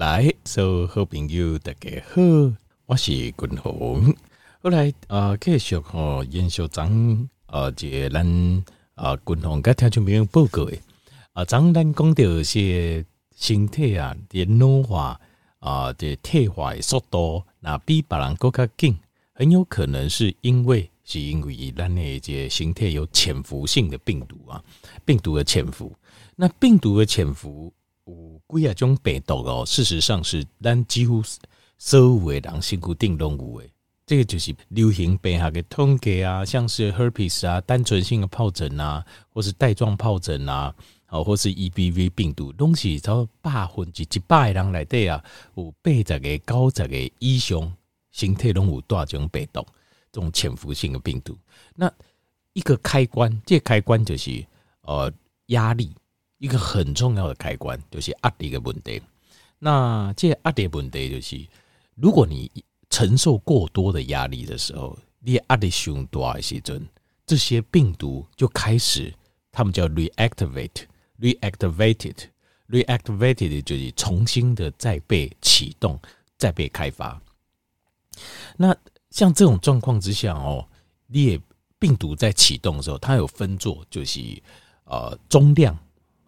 来，所有好朋友大家好，我是君鸿。后来啊，继续和严校长啊，这咱啊，君鸿跟听众朋友报告诶啊，张咱讲到些身体啊，的老化啊，的退化的速度，那比别人更加紧，很有可能是因为是因为咱的这身体有潜伏性的病毒啊，病毒的潜伏，那病毒的潜伏。有几啊种病毒哦，事实上是咱几乎所有的人身躯顶拢有的。这个就是流行病学的统计啊，像是 herpes 啊，单纯性的疱疹啊，或是带状疱疹啊，哦，或是 EBV 病毒，拢是超百分之一百的人来对啊，有八十个、九十个以上身体拢有带这种病毒，这种潜伏性的病毒。那一个开关，这个开关就是呃压力。一个很重要的开关就是压力的问题。那这压力问题就是，如果你承受过多的压力的时候，你压力太大的时阵，这些病毒就开始，他们叫 reactivate，reactivated，reactivated 就是重新的再被启动、再被开发。那像这种状况之下哦，你也病毒在启动的时候，它有分作，就是呃中量。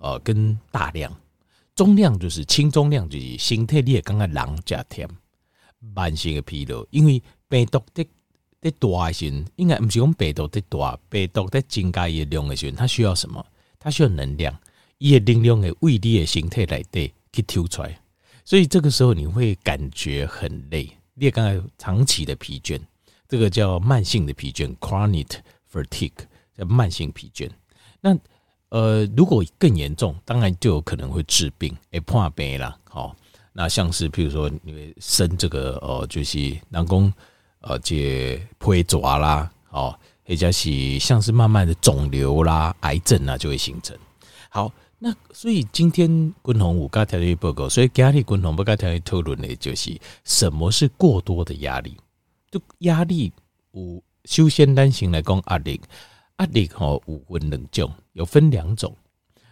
呃，跟大量、中量就是轻中量，就是身体你也感觉人加甜，慢性的疲劳，因为病毒在在大的时，应该不是讲病毒在大，病毒在增加的量的时，它需要什么？它需要能量，伊的能量的为你的身体来对去抽出来，所以这个时候你会感觉很累，你也刚才长期的疲倦，这个叫慢性的疲倦 （chronic fatigue），叫慢性疲倦。那呃，如果更严重，当然就有可能会致病，会破病啦。好，那像是譬如说，因为生这个呃，就是人工呃，这皮抓啦，哦，或者是像是慢慢的肿瘤啦、癌症啊，就会形成。好，那所以今天君鸿有跟大家报告，所以今天君鸿不跟大家讨论的，就是什么是过多的压力？就压力，有首先单行来讲压力。压力哈，有分两种，有分两种。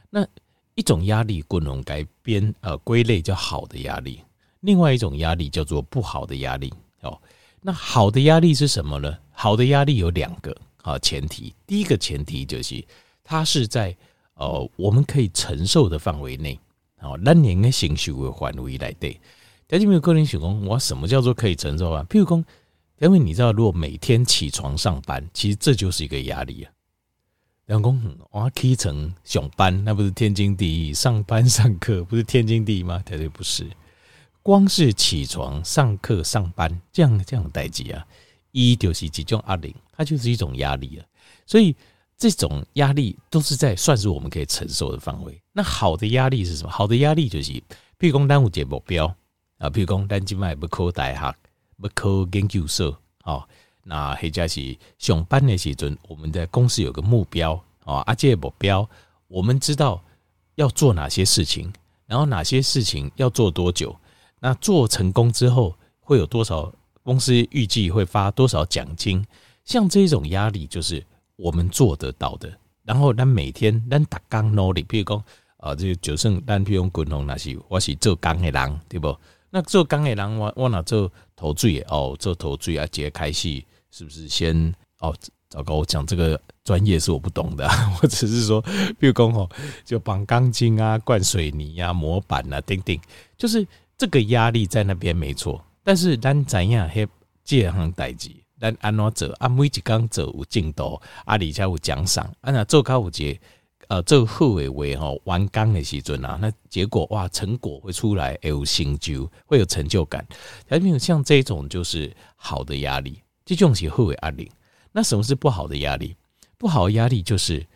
那一种压力，君鸿改编呃归类叫好的压力；另外一种压力叫做不好的压力。哦，那好的压力是什么呢？好的压力有两个啊前提。第一个前提就是它是在呃我们可以承受的范围内。哦，咱人的承受的范围来对。大家有没有个人想讲，我什么叫做可以承受啊？譬如讲，因为你知道，如果每天起床上班，其实这就是一个压力啊。员工，我起床上班，那不是天经地义？上班上课不是天经地义吗？绝对不是。光是起床上课上班这样这样的代际啊，一就是集中压力，它就是一种压力了。所以这种压力都是在算是我们可以承受的范围。那好的压力是什么？好的压力就是，譬如讲，咱有节目标啊，譬如讲，咱今麦要考大学，要考研究所，哦。那或者是上班的时阵，我们在公司有个目标啊，啊，这个目标我们知道要做哪些事情，然后哪些事情要做多久，那做成功之后会有多少？公司预计会发多少奖金？像这种压力就是我们做得到的。然后，咱每天咱打工努力，比如讲啊，这就算咱比如讲滚红那些，我是做工的人，对不？那做工的人，我我哪做投资哦，做投资啊，直接开戏。是不是先哦？糟糕，我讲这个专业是我不懂的，我只是说，比如讲哦，就绑钢筋啊、灌水泥啊、模板啊，等等，就是这个压力在那边没错。但是咱怎样还这行代志，咱按怎做？按每一工做有进度，啊，而且有奖赏。啊，那做高五节，呃，做好的话吼，完工的时阵啊，那结果哇，成果会出来，有成就，会有成就感。还没有像这种就是好的压力。这种是好的压力，那什么是不好的压力？不好的压力就是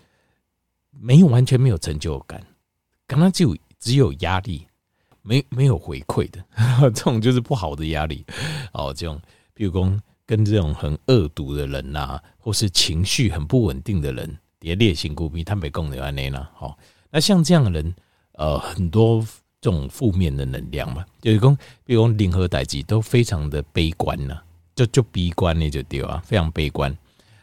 没有完全没有成就感，刚刚就只有压力，没没有回馈的，这种就是不好的压力。哦，这种比如说跟这种很恶毒的人呐、或是情绪很不稳定的人，也烈性孤僻，他没共的安内呢。好，那像这样的人，呃，很多这种负面的能量嘛，就是说，比如说任何代际都非常的悲观呢、就就悲观那就对啊，非常悲观。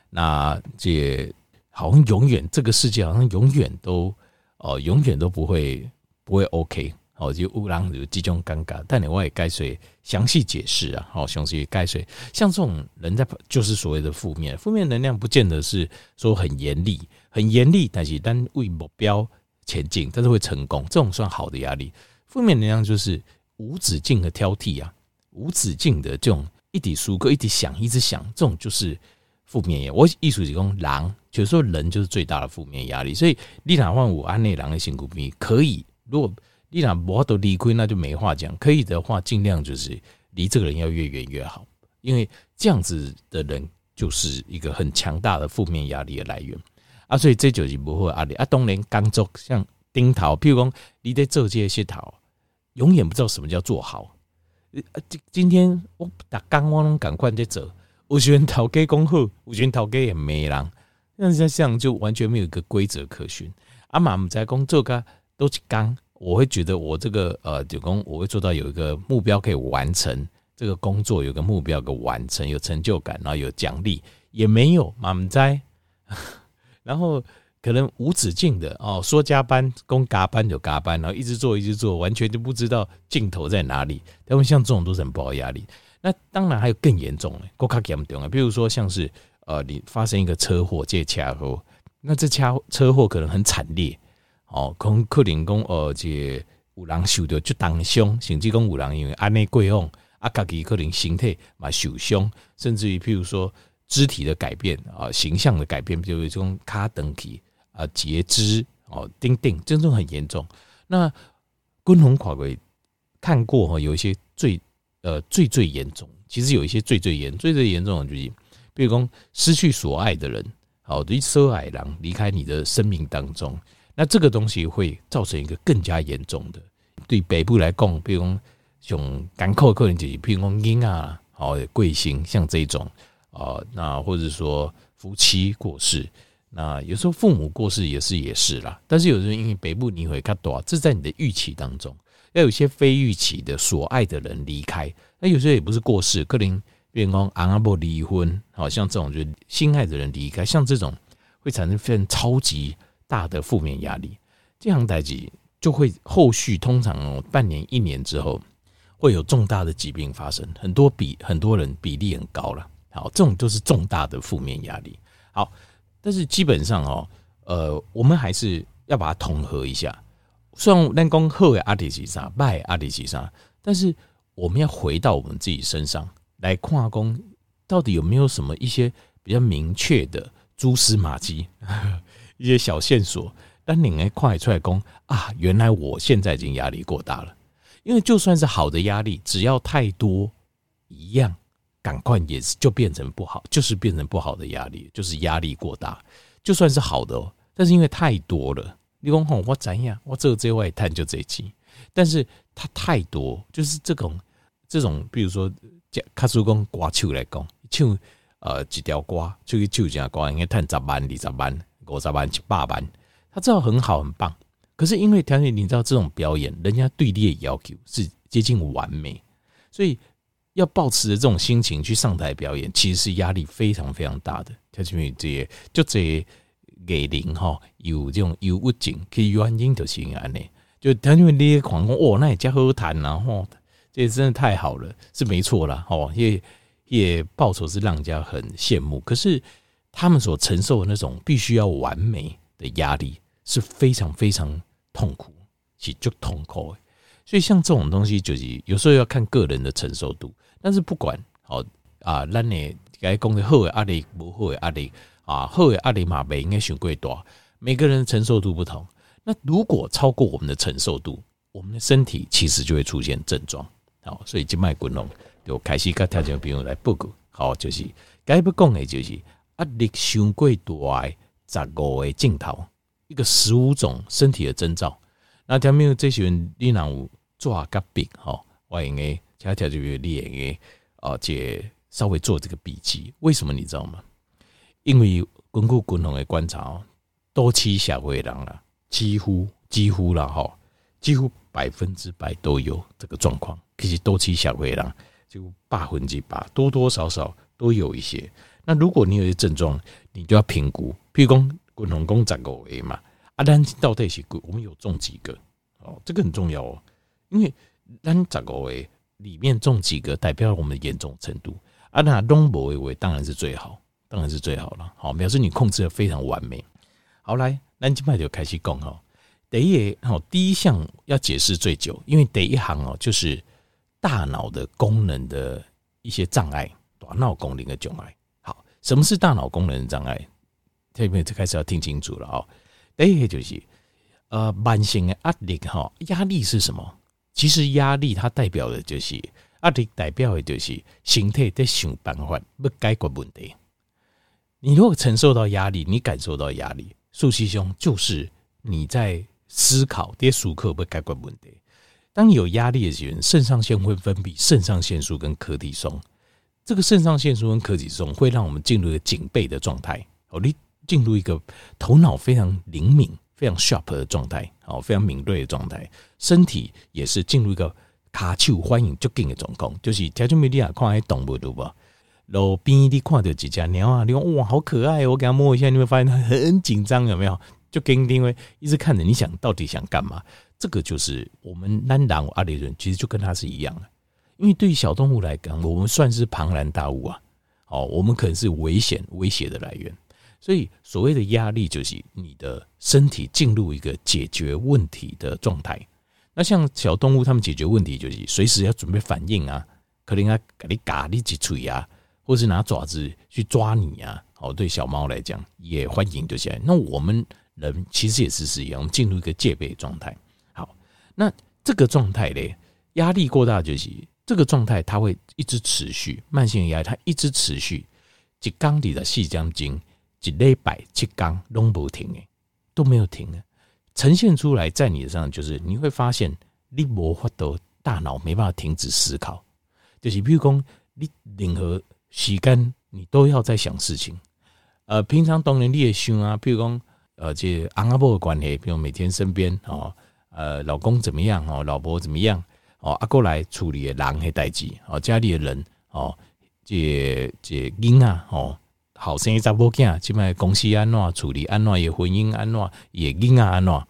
那这好像永远这个世界好像永远都哦，永远都不会不会 OK 哦，就乌狼有这种尴尬，但你我也该随详细解释啊，好，详细该随像这种人在就是所谓的负面，负面能量不见得是说很严厉，很严厉，但是单为目标前进，但是会成功，这种算好的压力。负面能量就是无止境的挑剔啊，无止境的这种一直输个一直想，一直想，这种就是。负面，我意思是讲，狼，就是说人就是最大的负面压力。所以，你哪换我安内狼的辛苦比可以。如果你哪不都离亏，那就没话讲。可以的话，尽量就是离这个人要越远越好，因为这样子的人就是一个很强大的负面压力的来源啊。所以这就是不会压力啊。当然，工作像丁桃，譬如讲你在做这些桃，永远不知道什么叫做好。今今天我打刚我拢赶快在走。我觉得讨给恭贺，我觉得讨给也没人，那像这样就完全没有一个规则可循。阿妈们在工作噶都是刚，我会觉得我这个呃，就工我会做到有一个目标可以完成，这个工作有个目标可以完成，有成就感，然后有奖励，也没有妈们在，然后可能无止境的哦，说加班，工加班就加班，然后一直做一直做，完全就不知道尽头在哪里。他们像这种都是很不好压力。那当然还有更严重的，更加严重啊，比如说像是呃，你发生一个车祸，这车祸，那这车车祸可能很惨烈，哦，可能可能讲呃，这有人受到就当伤，甚至讲有人因为安内过往，啊，家己可能身体嘛受伤，甚至于譬如说肢体的改变啊，形象的改变，比如这种卡登体啊，截肢哦，钉钉，这种很严重。那共同跨过看过哈，有一些最。呃，最最严重，其实有一些最最严、最最严重的就是，比如说失去所爱的人，好，对，舍爱郎离开你的生命当中，那这个东西会造成一个更加严重的。对北部来讲，比如说像港口客人就是，比如说婴啊，好贵姓像这种啊，那或者说夫妻过世，那有时候父母过世也是也是啦。但是有时候因为北部你会看多，这在你的预期当中。要有些非预期的所爱的人离开，那有时候也不是过世，可能变成阿伯离婚，好像这种就心爱的人离开，像这种会产生非常超级大的负面压力。这样代志就会后续通常半年一年之后会有重大的疾病发生，很多比很多人比例很高了。好，这种都是重大的负面压力。好，但是基本上哦，呃，我们还是要把它统合一下。虽然咱讲好的阿里是啥，坏的阿里是啥，但是我们要回到我们自己身上来看，工到底有没有什么一些比较明确的蛛丝马迹，一些小线索，但你来快出来讲啊，原来我现在已经压力过大了。因为就算是好的压力，只要太多一样，赶快也是就变成不好，就是变成不好的压力，就是压力过大。就算是好的，但是因为太多了。你讲吼，我怎样？我这这外探就这一期，但是它太多，就是这种这种，比如说，卡叔公刮手来讲，手呃几条瓜，就去手这样刮，应该探十万、二十万、五十万、七八万，他知道很好很棒。可是因为条件，你知道这种表演，人家对你的要求是接近完美，所以要保持着这种心情去上台表演，其实是压力非常非常大的。条件这些就这。给零哈，有这种忧郁症，可以原因就是安尼，就他因为那些狂哦，那也加好谈然后这真的太好了，是没错啦。哦，也也报酬是让人家很羡慕，可是他们所承受的那种必须要完美的压力是非常非常痛苦，其实就痛苦。所以像这种东西，就是有时候要看个人的承受度，但是不管好啊，那你该讲的好的压力，不好的压力。啊，后阿里马贝应该选贵多，每个人的承受度不同。那如果超过我们的承受度，我们的身体其实就会出现症状。好，所以静脉滚龙就开始跟条件朋友来报告。好，就是该不讲的，就是压力选贵多爱十五个镜头，一个十五种身体的征兆。那条没有这些人，你哪有做个病？哈，我应该条条就有练诶，而且稍微做这个笔记。为什么你知道吗？因为根据共同的观察，多期社会人啊，几乎几乎了哈，几乎百分之百都有这个状况。其实多期社会人就百分之百多多少少都有一些。那如果你有些症状，你就要评估。譬如讲共同讲十个 A 嘛，啊，但到底是我们有中几个？哦，这个很重要哦。因为咱长个位里面中几个代表我们严重程度，啊，那东博为为当然是最好，当然是最好了。好，表示你控制的非常完美。好，来，咱今麦就开始讲哈。第一，好，第一项要解释最久，因为第一行哦，就是大脑的功能的一些障碍，大脑功能的障碍。什么是大脑功能障碍？这边就开始要听清楚了哦。第一个就是，呃，慢性的压力哈，压力是什么？其实压力它代表的就是压力，代表的就是身体在想办法要解决问题。你如果承受到压力，你感受到压力，苏西兄就是你在。思考跌熟客不解决问题。当有压力的时候，肾上腺会分泌肾上腺素跟可体松。这个肾上腺素跟可体松会让我们进入一个警备的状态，哦，你进入一个头脑非常灵敏、非常 sharp 的状态，哦，非常敏锐的状态。身体也是进入一个卡丘欢迎就给的状况，就是条件没利亚看动物对吧？路边你看到几只鸟啊，你说哇好可爱，我给它摸一下，你会发现它很紧张，有没有？就跟因为一直看着你想到底想干嘛，这个就是我们南南阿里人其实就跟他是一样的，因为对于小动物来讲，我们算是庞然大物啊，哦，我们可能是危险威胁的来源，所以所谓的压力就是你的身体进入一个解决问题的状态。那像小动物，他们解决问题就是随时要准备反应啊，可能要给你嘎你几锤啊，或是拿爪子去抓你啊。哦，对小猫来讲也欢迎就起来。那我们。人其实也是是一样，进入一个戒备状态。好，那这个状态呢，压力过大就是这个状态，它会一直持续。慢性压力它一直持续，一缸里的细浆精，一礼拜七缸都不停诶，都没有停啊。呈现出来在你身上，就是你会发现你无法度，大脑没办法停止思考，就是譬如讲你任何时间你都要在想事情。呃，平常当然你也想啊，譬如讲。呃，这阿阿婆的关系，譬如每天身边哦，呃，老公怎么样哦，老婆怎么样哦，阿过来处理的人的代志哦，家里的人哦，这这囡啊哦，好生查某囝，即摆公司安怎处理安怎也婚姻安怎也囡啊安怎，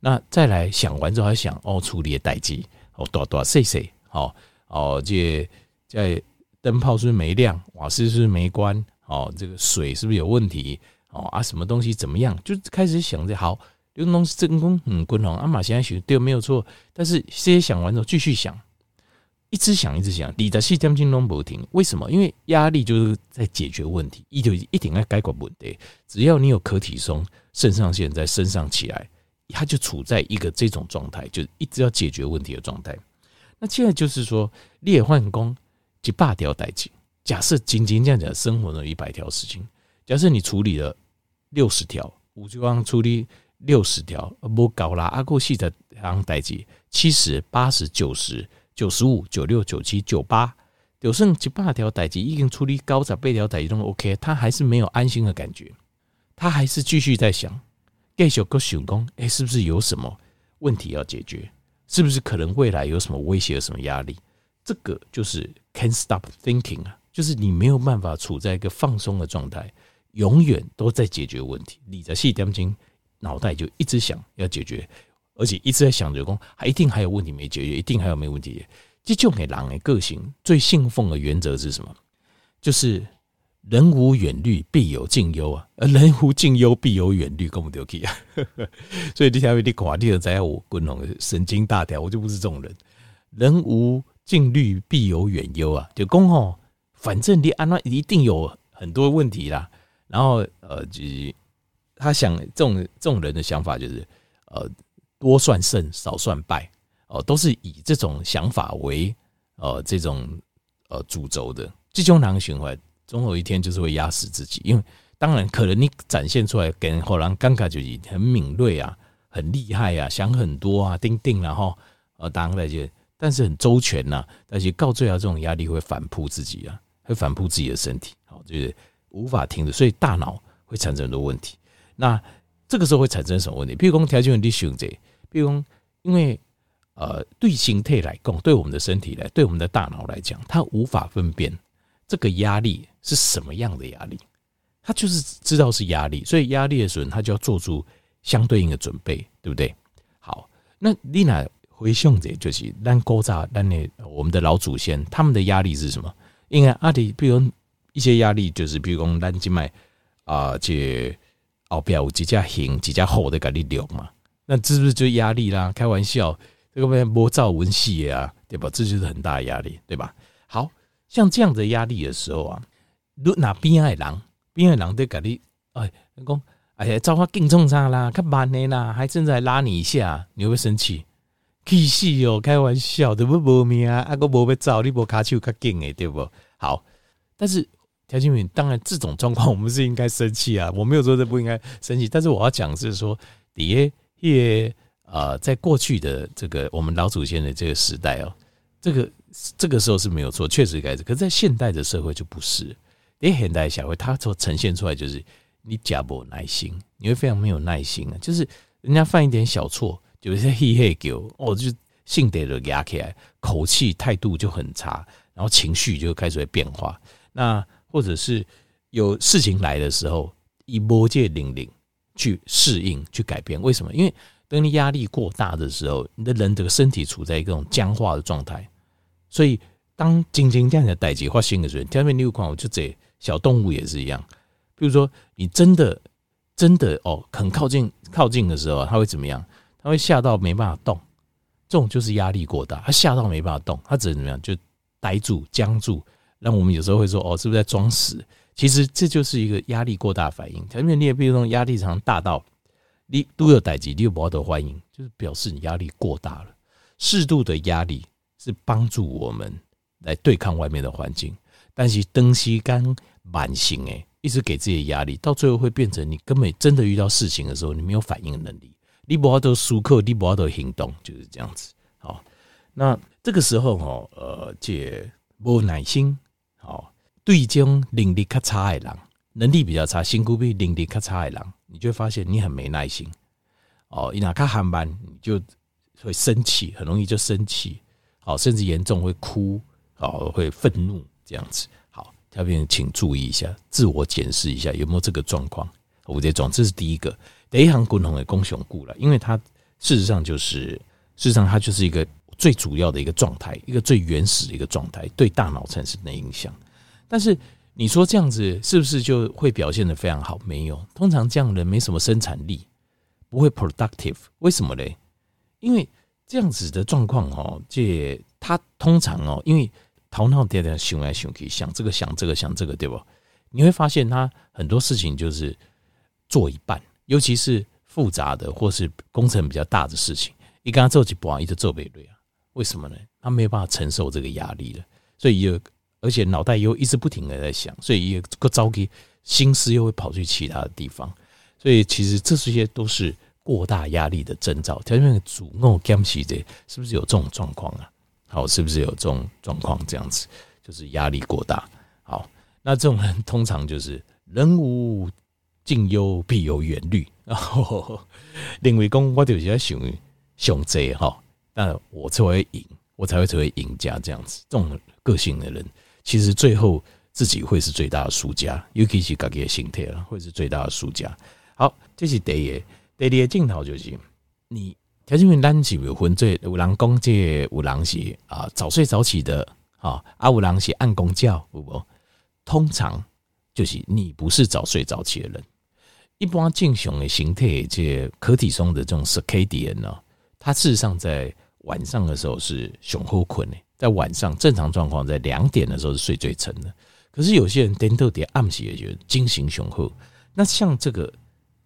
那再来想完之后还想哦，处理的代志哦，大大细细哦哦，这在灯泡是不是没亮，瓦斯是不是没关哦，这个水是不是有问题？哦啊，什么东西怎么样？就开始想着好，这个东西真空很滚红。阿玛现在学对没有错，但是这些想完之后继续想，一直想一直想，你的细将金龙不停。为什么？因为压力就是在解决问题，一就一定要解决问题。只要你有可体松，肾上腺在身上起来，它就处在一个这种状态，就一直要解决问题的状态。那现在就是说，裂换工几百条代志，假设仅仅这样讲，生活中一百条事情，假设你处理了。六十条，我就刚处理六十条，不搞啦。阿过细的行代志，七十八十九十九十五九六九七九八，就剩七八条代志，已经处理高十八条代志都 OK，他还是没有安心的感觉，他还是继续在想，继续个想讲，哎，是不是有什么问题要解决？是不是可能未来有什么威胁、有什么压力？这个就是 can't stop thinking 啊，就是你没有办法处在一个放松的状态。永远都在解决问题，你在细点睛，脑袋就一直想要解决，而且一直在想着说，还一定还有问题没解决，一定还有没问题。这种给狼的个性最信奉的原则是什么？就是人无远虑，必有近忧啊！而 人无近忧，必有远虑，跟我们丢弃啊！所以这条为你垮掉了，在我滚龙神经大条，我就不是这种人。人无近虑，必有远忧啊！就讲哦，反正你安那一定有很多问题啦。然后呃，就他想这种这种人的想法就是呃，多算胜，少算败哦、呃，都是以这种想法为呃这种呃主轴的。这种狼循环，总有一天就是会压死自己。因为当然可能你展现出来给人后狼尴尬，就是很敏锐啊，很厉害啊，想很多啊，定定然后呃，当然就但是很周全呐、啊，但是到最后这种压力会反扑自己啊，会反扑自己的身体，好就是。无法停的，所以大脑会产生很多问题。那这个时候会产生什么问题？比如说条件问题选择，比如说因为呃，对形态来讲，对我们的身体来，对我们的大脑来讲，它无法分辨这个压力是什么样的压力，它就是知道是压力，所以压力的时候，它就要做出相对应的准备，对不对？好，那丽娜回想者就是咱古早咱的我们的老祖先，他们的压力是什么？因为阿里，比如一些压力，就是比如讲咱今麦啊，这后壁有几家行几家厚的给你留嘛，那是不是就压力啦？开玩笑，这个边摸造文戏啊，对吧？这就是很大压力，对吧？好像这样的压力的时候啊，如哪边爱狼，边爱狼在甲你哎，讲哎呀，造化更重啥啦？较慢的啦，还正在拉你一下，你会不生气？气死哦！开玩笑的，不无命啊！阿哥无要走，你无卡手较紧诶，对不？好，但是条金敏，当然这种状况我们是应该生气啊！我没有说这不应该生气，但是我要讲是说，底下也呃，在过去的这个我们老祖先的这个时代哦，这个这个时候是没有错，确实该是。可是在现代的社会就不是，诶，现代社会它所呈现出来就是你假不耐心，你会非常没有耐心啊！就是人家犯一点小错。有一些嘿嘿狗，哦，就性得了压起来，口气态度就很差，然后情绪就开始会变化。那或者是有事情来的时候，以魔界领领去适应、去改变。为什么？因为当你压力过大的时候，你的人这个身体处在一种僵化的状态。所以当静静这样的代际发生的时候，下面六款我就这小动物也是一样。比如说你真的真的哦，很靠近靠近的时候，它会怎么样？他会吓到没办法动，这种就是压力过大。他吓到没办法动，他只能怎么样？就呆住、僵住。那我们有时候会说：“哦，是不是在装死？”其实这就是一个压力过大反应。因为你也比如说压力常大到你都有待机，你有不得欢迎，就是表示你压力过大了。适度的压力是帮助我们来对抗外面的环境，但是东西刚满型诶，一直给自己压力，到最后会变成你根本真的遇到事情的时候，你没有反应的能力。你不要都输课，你不要都行动，就是这样子。好，那这个时候哦，呃，这没耐心，对这种能力较差的人，能力比较差，辛苦比能力较差的人，你就会发现你很没耐心。哦，一拿开航班，你就会生气，很容易就生气，好，甚至严重会哭，好，会愤怒这样子。好，下面请注意一下，自我检视一下有没有这个状况。我这种，这是第一个。第一行共同的共雄固了，因为它事实上就是，事实上它就是一个最主要的一个状态，一个最原始的一个状态，对大脑产生的影响。但是你说这样子是不是就会表现得非常好？没有，通常这样的人没什么生产力，不会 productive。为什么嘞？因为这样子的状况哦，这他通常哦，因为头脑在在想来想去，想这个想这个想这个，对不？你会发现他很多事情就是做一半。尤其是复杂的或是工程比较大的事情，一跟他做起不好，一直做不对啊？为什么呢？他没有办法承受这个压力了，所以有，而且脑袋又一直不停的在想，所以一个着急，心思又会跑去其他的地方，所以其实这些都是过大压力的征兆。条件主弄干起的，是不是有这种状况啊？好，是不是有这种状况？这样子就是压力过大。好，那这种人通常就是人无。近忧必有远虑，然后认为讲我就是在想想这哈，但我才会赢，我才会成为赢家这样子。这种个性的人，其实最后自己会是最大的输家，尤其是自己的心态了，会是最大的输家。好，这是第一，第二个镜头就是你，条件面单起有分这有人讲这有人是啊早睡早起的啊，啊有人是按公觉，有无？通常就是你不是早睡早起的人。一般正常的形态，这可体松的这种 circadian 呢，它事实上在晚上的时候是雄厚困的，在晚上正常状况在两点的时候是睡最沉的。可是有些人颠倒点暗起也觉得精神雄厚。那像这个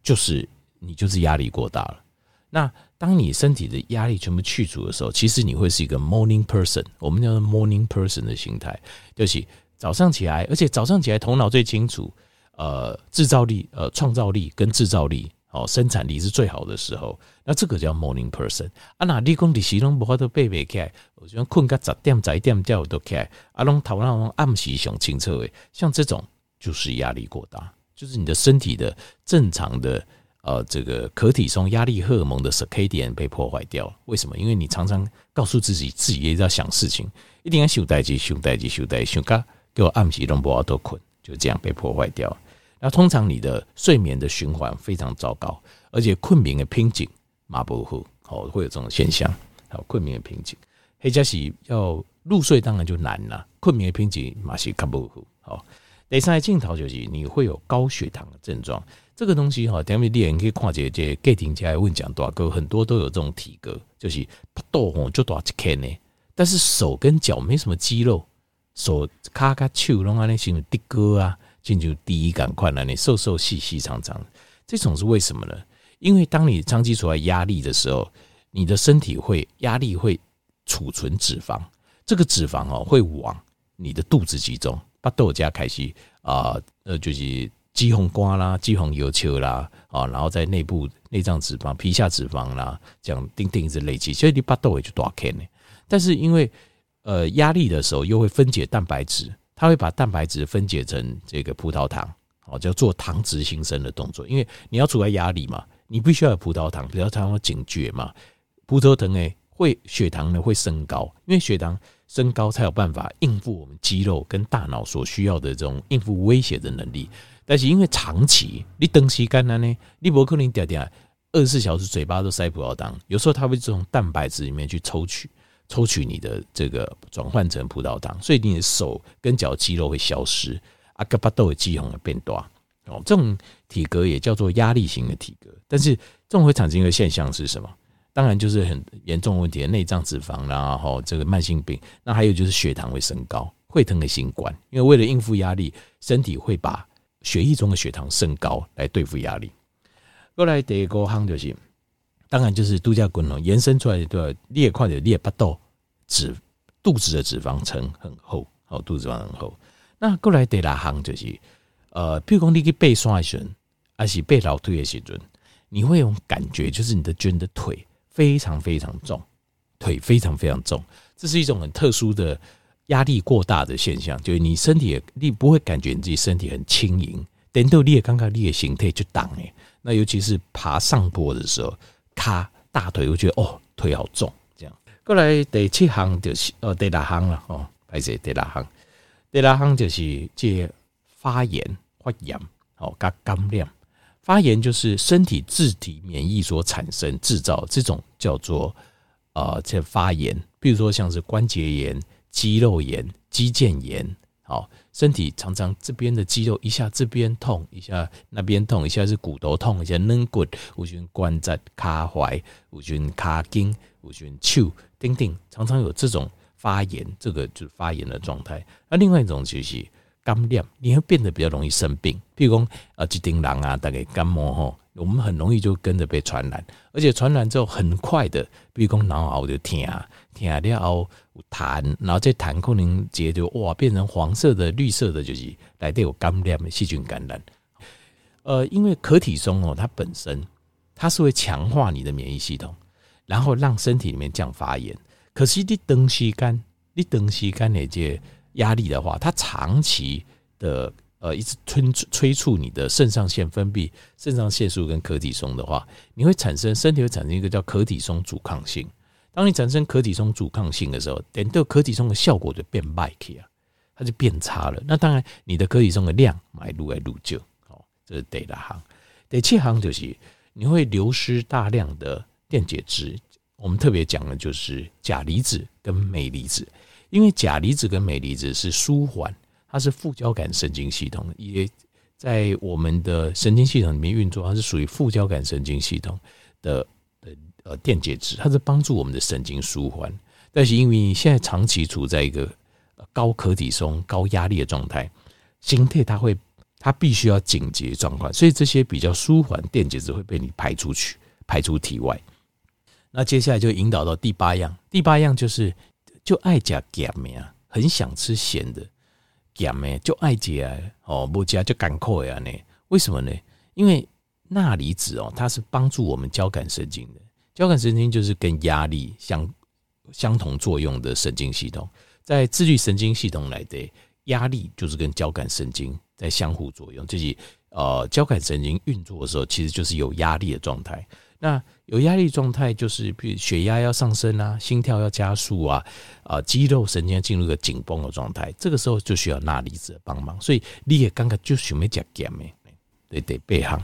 就是你就是压力过大了。那当你身体的压力全部去除的时候，其实你会是一个 morning person，我们叫做 morning person 的心态，就是早上起来，而且早上起来头脑最清楚。呃，制造力、呃，创造力跟制造力，哦，生产力是最好的时候。那这个叫 morning person 啊。那你讲你时拢无法度背背起来，我喜欢困个十点、十一点叫我都起来。啊，拢头脑暗时想清楚诶，像这种就是压力过大，就是你的身体的正常的呃这个可体松压力荷尔蒙的 circadian 被破坏掉。为什么？因为你常常告诉自己，自己也在想事情，一定要想代志、想代志、想代志，想个给我暗时拢无法度困，就这样被破坏掉。那通常你的睡眠的循环非常糟糕，而且困眠的瓶颈马不虎哦，会有这种现象。还有困眠的瓶颈。黑加是要入睡，当然就难了。困眠的瓶颈马西卡布夫。好，第三镜头就是你会有高血糖的症状。这个东西哈，等下你可以看这这给听起来问讲多少个，很多都有这种体格，就是不动就多少克呢。但是手跟脚没什么肌肉，手咔咔手拢安尼形成的哥啊，进入第一感快了，你瘦瘦细细长长，这种是为什么呢？因为当你长期处在压力的时候，你的身体会压力会储存脂肪，这个脂肪哦会往你的肚子集中，把豆加开始啊呃就是肌红瓜啦、肌红油球啦啊，然后在内部内脏脂肪、皮下脂肪啦，这样丁丁一直累积，所以你把豆也就多看呢。但是因为呃压力的时候又会分解蛋白质，它会把蛋白质分解成这个葡萄糖，哦叫做糖质新生的动作，因为你要处在压力嘛。你必须要有葡萄糖，葡萄糖要警觉嘛。葡萄糖诶，会血糖呢会升高，因为血糖升高才有办法应付我们肌肉跟大脑所需要的这种应付威胁的能力。但是因为长期你长时间呢，你不可能点点二十四小时嘴巴都塞葡萄糖，有时候它会从蛋白质里面去抽取，抽取你的这个转换成葡萄糖，所以你的手跟脚肌肉会消失，阿格巴豆的肌红会变大。哦，这种体格也叫做压力型的体格，但是这种会产生一个现象是什么？当然就是很严重问题的内脏脂肪，然后这个慢性病。那还有就是血糖会升高，会疼的心冠，因为为了应付压力，身体会把血液中的血糖升高来对付压力。过来第二个行就是，当然就是度假滚龙延伸出来的裂块的裂巴豆脂肚子的脂肪层很厚，哦，肚子脂肪很厚。那过来第二行就是。呃，譬如说你去爬山的时候，还是爬楼梯的时候，你会有感觉，就是你的觉得腿非常非常重，腿非常非常重，这是一种很特殊的压力过大的现象，就是你身体你不会感觉你自己身体很轻盈，等到你也刚刚你的形态就挡诶，那尤其是爬上坡的时候，卡大腿会觉得哦腿好重，这样。过来第七行就是呃第六行了哦，还是第六行，第六行就是这。发炎、发炎，哦，加感染。发炎就是身体自体免疫所产生、制造这种叫做呃，这发炎。比如说像是关节炎、肌肉炎、肌腱炎，好，身体常常这边的肌肉一下这边痛，一下那边痛，一下是骨头痛，一下软骨，有时关节、卡踝，有时卡筋，有时手，等等，常常有这种发炎，这个就是发炎的状态。那另外一种就是。感染，你会变得比较容易生病。譬如讲，呃，一叮人啊，大概感冒吼，我们很容易就跟着被传染，而且传染之后很快的，比如讲脑后就疼，疼了后有痰，然后这痰可能直接就哇变成黄色的、绿色的，就是来带有感染细菌感染。呃，因为可体松哦，它本身它是会强化你的免疫系统，然后让身体里面降发炎。可是你长时间，你长时间那些。压力的话，它长期的呃一直催催促你的肾上腺分泌肾上腺素跟可体松的话，你会产生身体会产生一个叫可体松阻抗性。当你产生可体松阻抗性的时候，等到可体松的效果就变坏去啊，它就变差了。那当然，你的可体松的量买入来入就哦，这是第六行。第七行就是你会流失大量的电解质。我们特别讲的就是钾离子跟镁离子。因为钾离子跟镁离子是舒缓，它是副交感神经系统，也在我们的神经系统里面运作，它是属于副交感神经系统的的呃电解质，它是帮助我们的神经舒缓。但是因为你现在长期处在一个高可体松、高压力的状态，形态它会它必须要紧急状况，所以这些比较舒缓电解质会被你排出去，排出体外。那接下来就引导到第八样，第八样就是。就爱吃咸的，很想吃咸的咸的，就爱吃哦，不加就赶快呀呢？为什么呢？因为钠离子哦，它是帮助我们交感神经的。交感神经就是跟压力相相同作用的神经系统，在自律神经系统来的压力就是跟交感神经在相互作用，就是呃交感神经运作的时候，其实就是有压力的状态。那有压力状态，就是比如血压要上升啊，心跳要加速啊，啊，肌肉神经进入个紧绷的状态，这个时候就需要钠离子帮忙。所以你也刚刚就想要讲减没？对对，背行。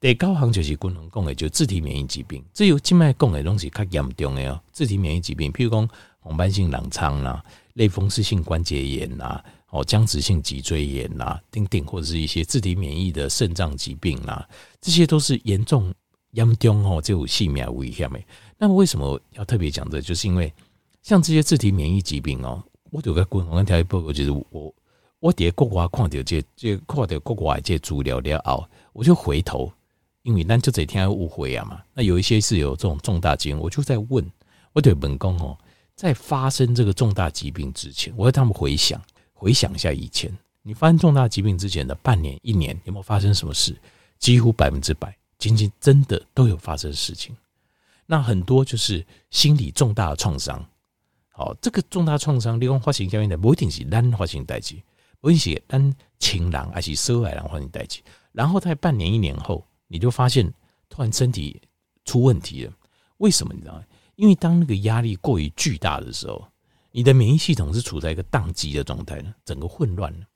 第九项就是均衡讲的，就自体免疫疾病。只有静脉供的东西较严重的哦，自体免疫疾病，譬如讲红斑性狼疮啦、类风湿性关节炎呐、哦僵直性脊椎炎呐、等等，或者是一些自体免疫的肾脏疾病啦，这些都是严重严重哦，就有性命危险的。那么为什么要特别讲这？就是因为像这些自体免疫疾病哦，我有个均衡调理报告，就是我我在国外看到这这看到国外这资料了后，我就回头。因为咱就这天误会啊嘛，那有一些是有这种重大疾病，我就在问，我对本宫哦，在发生这个重大疾病之前，我要他们回想回想一下以前，你发生重大疾病之前的半年、一年，有没有发生什么事？几乎百分之百，仅仅真的都有发生事情。那很多就是心理重大的创伤。好，这个重大创伤，你讲发生下面的不一定是单发生代志，不一定是咱亲人还是受害人发生代志，然后在半年、一年后。你就发现突然身体出问题了，为什么你知道吗？因为当那个压力过于巨大的时候，你的免疫系统是处在一个宕机的状态呢，整个混乱了，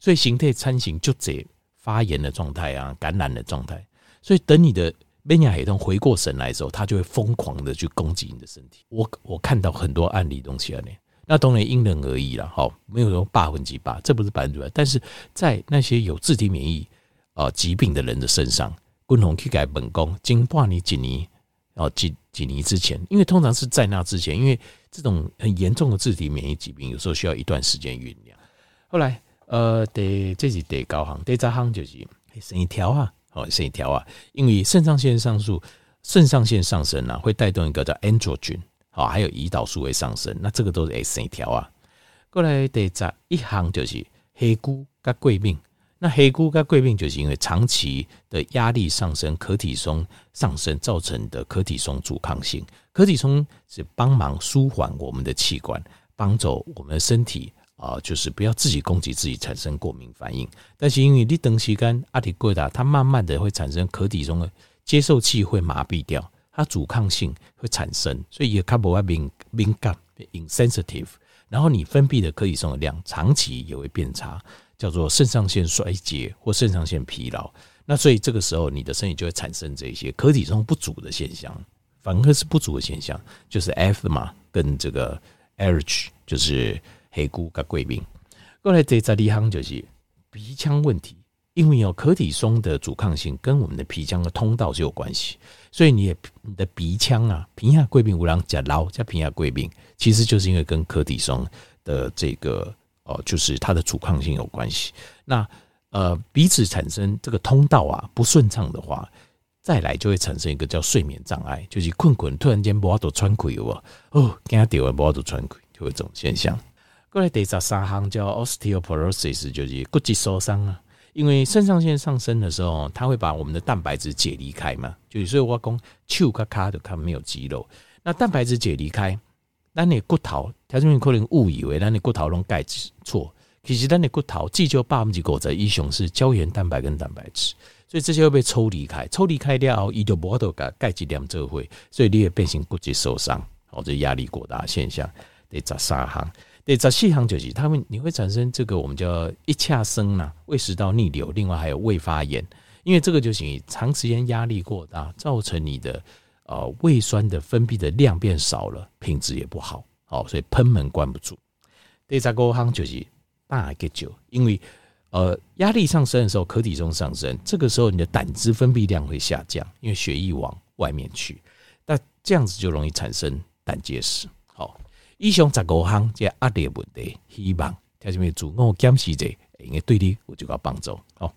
所以形态参型就这发炎的状态啊，感染的状态。所以等你的免疫系统回过神来的时候，它就会疯狂的去攻击你的身体。我我看到很多案例东西啊，那当然因人而异了，好，没有说百分之百，这不是百分之百，但是在那些有自体免疫啊疾病的人的身上。共同去改本宫，经过你几年，哦几几年之前，因为通常是在那之前，因为这种很严重的自体免疫疾病，有时候需要一段时间酝酿。后来，呃，第这是第高行，第扎行就是肾一条啊，哦肾一条啊，因为肾上腺上素，肾上腺上升啊，会带动一个叫 androgen，好，还有胰岛素会上升，那这个都是肾一条啊。过来第十一行就是黑菇跟贵病。那黑菇跟贵病就是因为长期的压力上升，可体松上升造成的可体松阻抗性。可体松是帮忙舒缓我们的器官，帮助我们的身体啊，就是不要自己攻击自己，产生过敏反应。但是因为你长时间阿体过大，它慢慢的会产生可体中的接受器会麻痹掉，它阻抗性会产生，所以也较无敏敏感 insensitive。然后你分泌的可体中的量长期也会变差。叫做肾上腺衰竭或肾上腺疲劳，那所以这个时候你的身体就会产生这些可体中不足的现象，反而是不足的现象，就是 F 嘛，跟这个 H 就是黑菇跟贵宾。过来这在里行就是鼻腔问题，因为有可体松的阻抗性跟我们的鼻腔的通道是有关系，所以你的你的鼻腔啊，平下贵病无郎加捞加平下贵病，其实就是因为跟可体松的这个。哦，就是它的阻抗性有关系。那呃，鼻子产生这个通道啊不顺畅的话，再来就会产生一个叫睡眠障碍，就是困困突然间不要都喘气哦，哦，给他点完不要都喘气，就会这种现象。过来第十三行叫 osteoporosis，就是骨质疏松啊。因为肾上腺上升的时候，它会把我们的蛋白质解离开嘛，就是所以我讲手卡卡的看没有肌肉，那蛋白质解离开。咱的骨头，他这边可能误以为咱的骨头拢钙质错，其实咱的骨头既就百分之五十以上是胶原蛋白跟蛋白质，所以这些会被抽离开，抽离开了后，伊就无法度甲钙质量做会，所以你会变成骨质疏松，哦，这压力过大现象。第十三行，第十四行就是他们你会产生这个我们叫一恰生呐，胃食道逆流，另外还有胃发炎，因为这个就是长时间压力过大，造成你的。呃，胃酸的分泌的量变少了，品质也不好，好，所以喷门关不住。第三个行就是大个酒，因为呃压力上升的时候，可体重上升，这个时候你的胆汁分泌量会下降，因为血液往外面去，那这样子就容易产生胆结石。以上十五项这压力问题，希望听众们自我检视者，应该对你有这个帮助。哦。